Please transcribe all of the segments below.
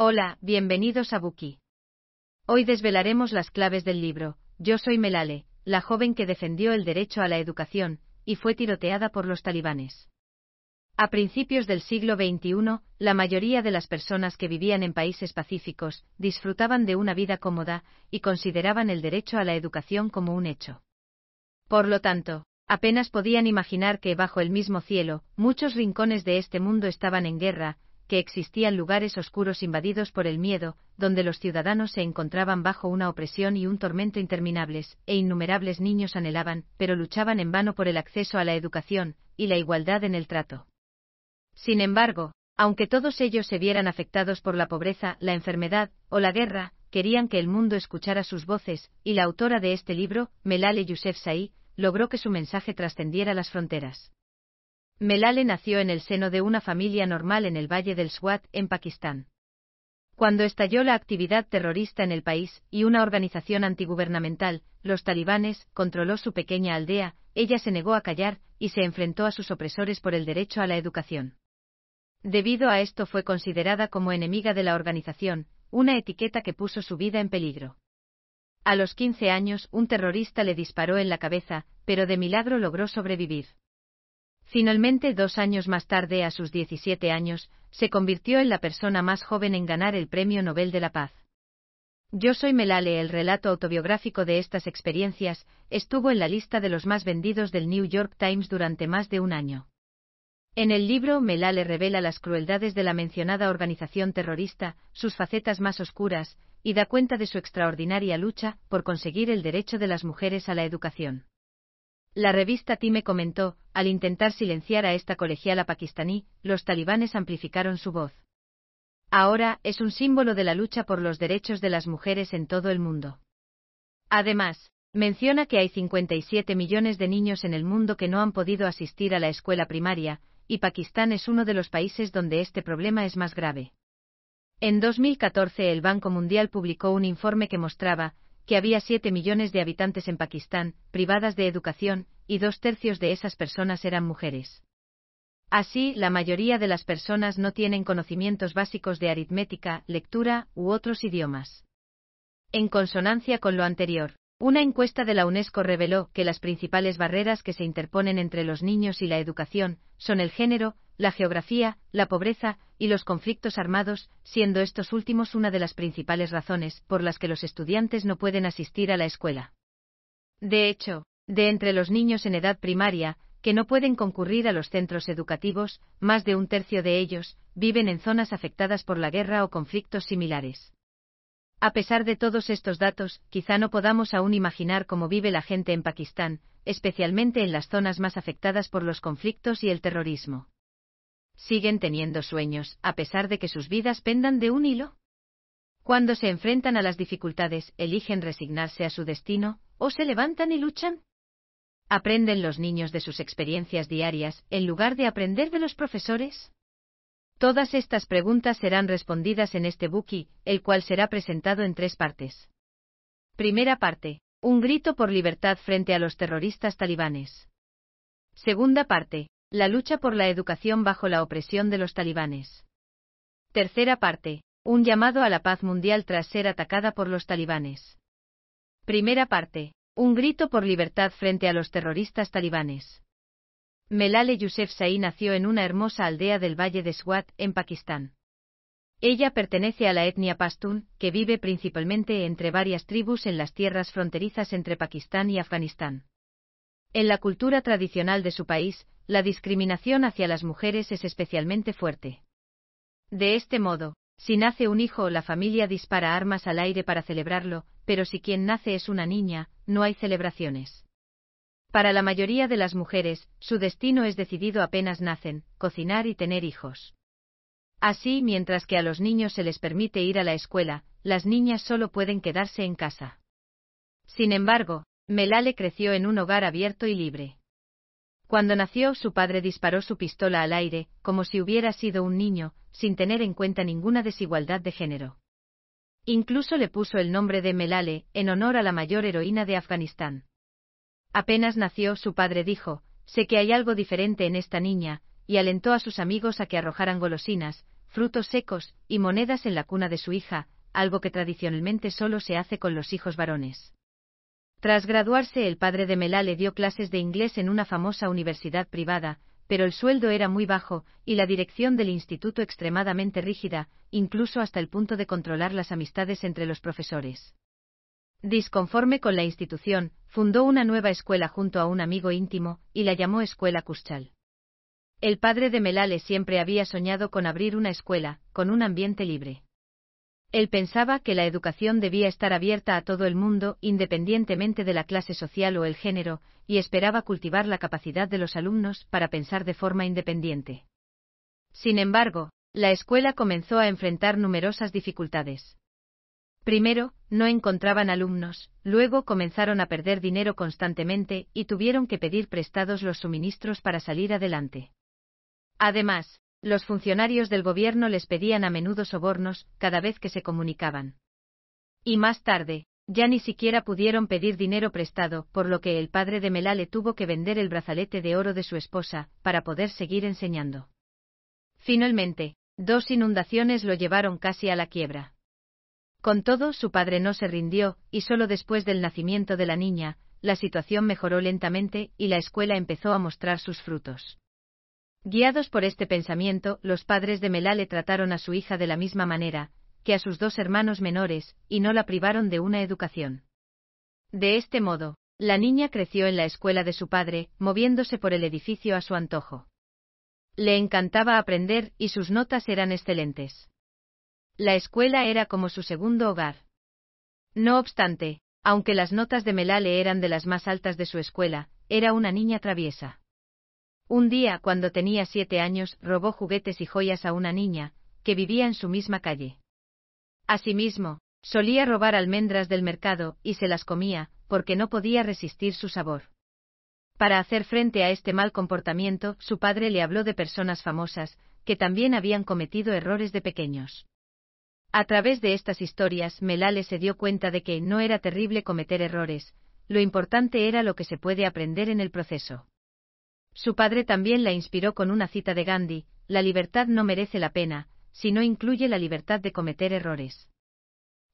Hola, bienvenidos a Buki. Hoy desvelaremos las claves del libro. Yo soy Melale, la joven que defendió el derecho a la educación, y fue tiroteada por los talibanes. A principios del siglo XXI, la mayoría de las personas que vivían en países pacíficos disfrutaban de una vida cómoda y consideraban el derecho a la educación como un hecho. Por lo tanto, apenas podían imaginar que bajo el mismo cielo, muchos rincones de este mundo estaban en guerra, que existían lugares oscuros invadidos por el miedo, donde los ciudadanos se encontraban bajo una opresión y un tormento interminables, e innumerables niños anhelaban, pero luchaban en vano por el acceso a la educación, y la igualdad en el trato. Sin embargo, aunque todos ellos se vieran afectados por la pobreza, la enfermedad, o la guerra, querían que el mundo escuchara sus voces, y la autora de este libro, Melale Yousefzai, logró que su mensaje trascendiera las fronteras. Melale nació en el seno de una familia normal en el Valle del Swat, en Pakistán. Cuando estalló la actividad terrorista en el país, y una organización antigubernamental, los talibanes, controló su pequeña aldea, ella se negó a callar, y se enfrentó a sus opresores por el derecho a la educación. Debido a esto fue considerada como enemiga de la organización, una etiqueta que puso su vida en peligro. A los 15 años, un terrorista le disparó en la cabeza, pero de milagro logró sobrevivir. Finalmente, dos años más tarde, a sus 17 años, se convirtió en la persona más joven en ganar el Premio Nobel de la Paz. Yo soy Melale, el relato autobiográfico de estas experiencias, estuvo en la lista de los más vendidos del New York Times durante más de un año. En el libro, Melale revela las crueldades de la mencionada organización terrorista, sus facetas más oscuras, y da cuenta de su extraordinaria lucha por conseguir el derecho de las mujeres a la educación. La revista Time comentó, al intentar silenciar a esta colegiala pakistaní, los talibanes amplificaron su voz. Ahora es un símbolo de la lucha por los derechos de las mujeres en todo el mundo. Además, menciona que hay 57 millones de niños en el mundo que no han podido asistir a la escuela primaria, y Pakistán es uno de los países donde este problema es más grave. En 2014 el Banco Mundial publicó un informe que mostraba que había 7 millones de habitantes en Pakistán, privadas de educación, y dos tercios de esas personas eran mujeres. Así, la mayoría de las personas no tienen conocimientos básicos de aritmética, lectura u otros idiomas. En consonancia con lo anterior, una encuesta de la UNESCO reveló que las principales barreras que se interponen entre los niños y la educación son el género, la geografía, la pobreza y los conflictos armados, siendo estos últimos una de las principales razones por las que los estudiantes no pueden asistir a la escuela. De hecho, de entre los niños en edad primaria, que no pueden concurrir a los centros educativos, más de un tercio de ellos viven en zonas afectadas por la guerra o conflictos similares. A pesar de todos estos datos, quizá no podamos aún imaginar cómo vive la gente en Pakistán, especialmente en las zonas más afectadas por los conflictos y el terrorismo. ¿Siguen teniendo sueños, a pesar de que sus vidas pendan de un hilo? Cuando se enfrentan a las dificultades, eligen resignarse a su destino, o se levantan y luchan? ¿Aprenden los niños de sus experiencias diarias, en lugar de aprender de los profesores? Todas estas preguntas serán respondidas en este Buki, el cual será presentado en tres partes. Primera parte. Un grito por libertad frente a los terroristas talibanes. Segunda parte. La lucha por la educación bajo la opresión de los talibanes. Tercera parte. Un llamado a la paz mundial tras ser atacada por los talibanes. Primera parte. Un grito por libertad frente a los terroristas talibanes. Melale Yousefzai nació en una hermosa aldea del valle de Swat, en Pakistán. Ella pertenece a la etnia pastún, que vive principalmente entre varias tribus en las tierras fronterizas entre Pakistán y Afganistán. En la cultura tradicional de su país, la discriminación hacia las mujeres es especialmente fuerte. De este modo, si nace un hijo, la familia dispara armas al aire para celebrarlo, pero si quien nace es una niña, no hay celebraciones. Para la mayoría de las mujeres, su destino es decidido apenas nacen, cocinar y tener hijos. Así, mientras que a los niños se les permite ir a la escuela, las niñas solo pueden quedarse en casa. Sin embargo, Melale creció en un hogar abierto y libre. Cuando nació, su padre disparó su pistola al aire, como si hubiera sido un niño, sin tener en cuenta ninguna desigualdad de género. Incluso le puso el nombre de Melale, en honor a la mayor heroína de Afganistán. Apenas nació, su padre dijo, sé que hay algo diferente en esta niña, y alentó a sus amigos a que arrojaran golosinas, frutos secos y monedas en la cuna de su hija, algo que tradicionalmente solo se hace con los hijos varones. Tras graduarse, el padre de Melale dio clases de inglés en una famosa universidad privada, pero el sueldo era muy bajo y la dirección del instituto extremadamente rígida, incluso hasta el punto de controlar las amistades entre los profesores. Disconforme con la institución, fundó una nueva escuela junto a un amigo íntimo, y la llamó Escuela Kuschal. El padre de Melale siempre había soñado con abrir una escuela, con un ambiente libre. Él pensaba que la educación debía estar abierta a todo el mundo, independientemente de la clase social o el género, y esperaba cultivar la capacidad de los alumnos para pensar de forma independiente. Sin embargo, la escuela comenzó a enfrentar numerosas dificultades. Primero, no encontraban alumnos, luego comenzaron a perder dinero constantemente y tuvieron que pedir prestados los suministros para salir adelante. Además, los funcionarios del gobierno les pedían a menudo sobornos cada vez que se comunicaban. Y más tarde, ya ni siquiera pudieron pedir dinero prestado, por lo que el padre de Melale tuvo que vender el brazalete de oro de su esposa, para poder seguir enseñando. Finalmente, dos inundaciones lo llevaron casi a la quiebra. Con todo, su padre no se rindió, y solo después del nacimiento de la niña, la situación mejoró lentamente y la escuela empezó a mostrar sus frutos. Guiados por este pensamiento, los padres de Melale trataron a su hija de la misma manera que a sus dos hermanos menores, y no la privaron de una educación. De este modo, la niña creció en la escuela de su padre, moviéndose por el edificio a su antojo. Le encantaba aprender y sus notas eran excelentes. La escuela era como su segundo hogar. No obstante, aunque las notas de Melale eran de las más altas de su escuela, era una niña traviesa. Un día, cuando tenía siete años, robó juguetes y joyas a una niña, que vivía en su misma calle. Asimismo, solía robar almendras del mercado, y se las comía, porque no podía resistir su sabor. Para hacer frente a este mal comportamiento, su padre le habló de personas famosas, que también habían cometido errores de pequeños. A través de estas historias, Melale se dio cuenta de que no era terrible cometer errores, lo importante era lo que se puede aprender en el proceso. Su padre también la inspiró con una cita de Gandhi, la libertad no merece la pena, si no incluye la libertad de cometer errores.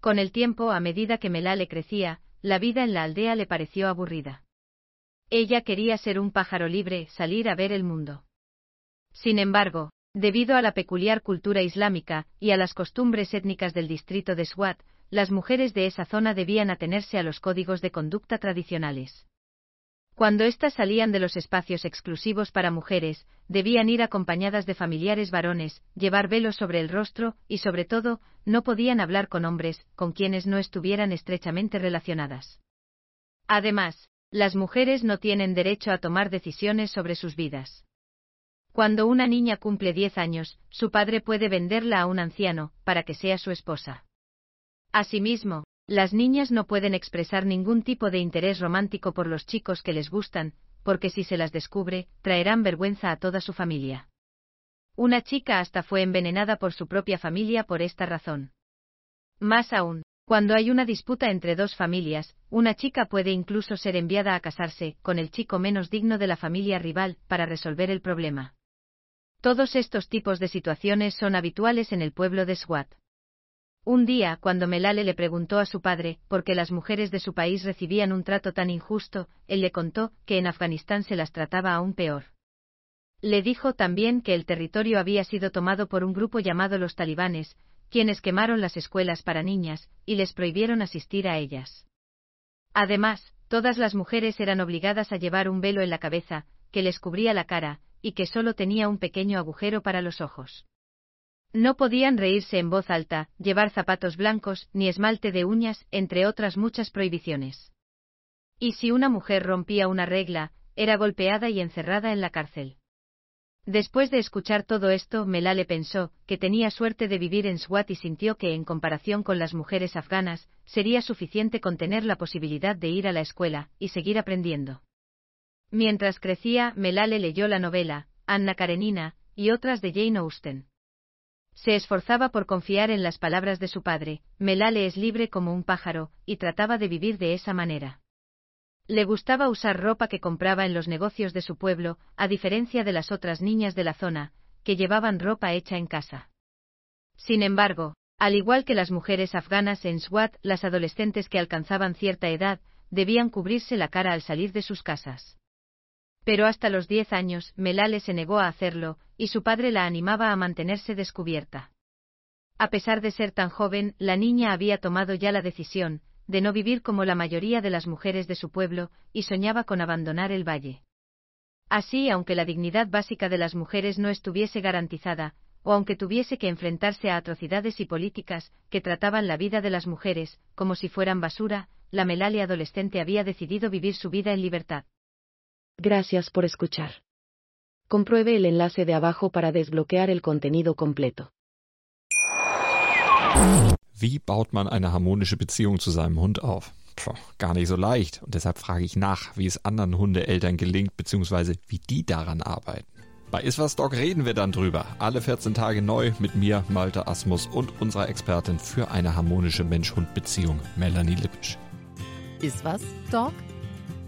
Con el tiempo, a medida que Melale crecía, la vida en la aldea le pareció aburrida. Ella quería ser un pájaro libre, salir a ver el mundo. Sin embargo, debido a la peculiar cultura islámica y a las costumbres étnicas del distrito de Swat, las mujeres de esa zona debían atenerse a los códigos de conducta tradicionales. Cuando éstas salían de los espacios exclusivos para mujeres, debían ir acompañadas de familiares varones, llevar velos sobre el rostro, y sobre todo, no podían hablar con hombres, con quienes no estuvieran estrechamente relacionadas. Además, las mujeres no tienen derecho a tomar decisiones sobre sus vidas. Cuando una niña cumple 10 años, su padre puede venderla a un anciano, para que sea su esposa. Asimismo, las niñas no pueden expresar ningún tipo de interés romántico por los chicos que les gustan, porque si se las descubre, traerán vergüenza a toda su familia. Una chica hasta fue envenenada por su propia familia por esta razón. Más aún, cuando hay una disputa entre dos familias, una chica puede incluso ser enviada a casarse con el chico menos digno de la familia rival para resolver el problema. Todos estos tipos de situaciones son habituales en el pueblo de Swat. Un día, cuando Melale le preguntó a su padre por qué las mujeres de su país recibían un trato tan injusto, él le contó que en Afganistán se las trataba aún peor. Le dijo también que el territorio había sido tomado por un grupo llamado los talibanes, quienes quemaron las escuelas para niñas, y les prohibieron asistir a ellas. Además, todas las mujeres eran obligadas a llevar un velo en la cabeza, que les cubría la cara, y que solo tenía un pequeño agujero para los ojos. No podían reírse en voz alta, llevar zapatos blancos, ni esmalte de uñas, entre otras muchas prohibiciones. Y si una mujer rompía una regla, era golpeada y encerrada en la cárcel. Después de escuchar todo esto, Melale pensó que tenía suerte de vivir en Swat y sintió que, en comparación con las mujeres afganas, sería suficiente con tener la posibilidad de ir a la escuela y seguir aprendiendo. Mientras crecía, Melale leyó la novela, Anna Karenina, y otras de Jane Austen. Se esforzaba por confiar en las palabras de su padre, Melale es libre como un pájaro, y trataba de vivir de esa manera. Le gustaba usar ropa que compraba en los negocios de su pueblo, a diferencia de las otras niñas de la zona, que llevaban ropa hecha en casa. Sin embargo, al igual que las mujeres afganas en Swat, las adolescentes que alcanzaban cierta edad, debían cubrirse la cara al salir de sus casas. Pero hasta los diez años, Melale se negó a hacerlo, y su padre la animaba a mantenerse descubierta. A pesar de ser tan joven, la niña había tomado ya la decisión, de no vivir como la mayoría de las mujeres de su pueblo, y soñaba con abandonar el valle. Así, aunque la dignidad básica de las mujeres no estuviese garantizada, o aunque tuviese que enfrentarse a atrocidades y políticas que trataban la vida de las mujeres como si fueran basura, la Melale adolescente había decidido vivir su vida en libertad. Gracias por escuchar. Compruebe el enlace de abajo para desbloquear el contenido completo. Wie baut man eine harmonische Beziehung zu seinem Hund auf? Puh, gar nicht so leicht. Und deshalb frage ich nach, wie es anderen Hundeeltern gelingt, beziehungsweise wie die daran arbeiten. Bei Iswas Dog reden wir dann drüber. Alle 14 Tage neu mit mir, Malte Asmus und unserer Expertin für eine harmonische Mensch-Hund-Beziehung, Melanie Lippisch. Iswas Dog?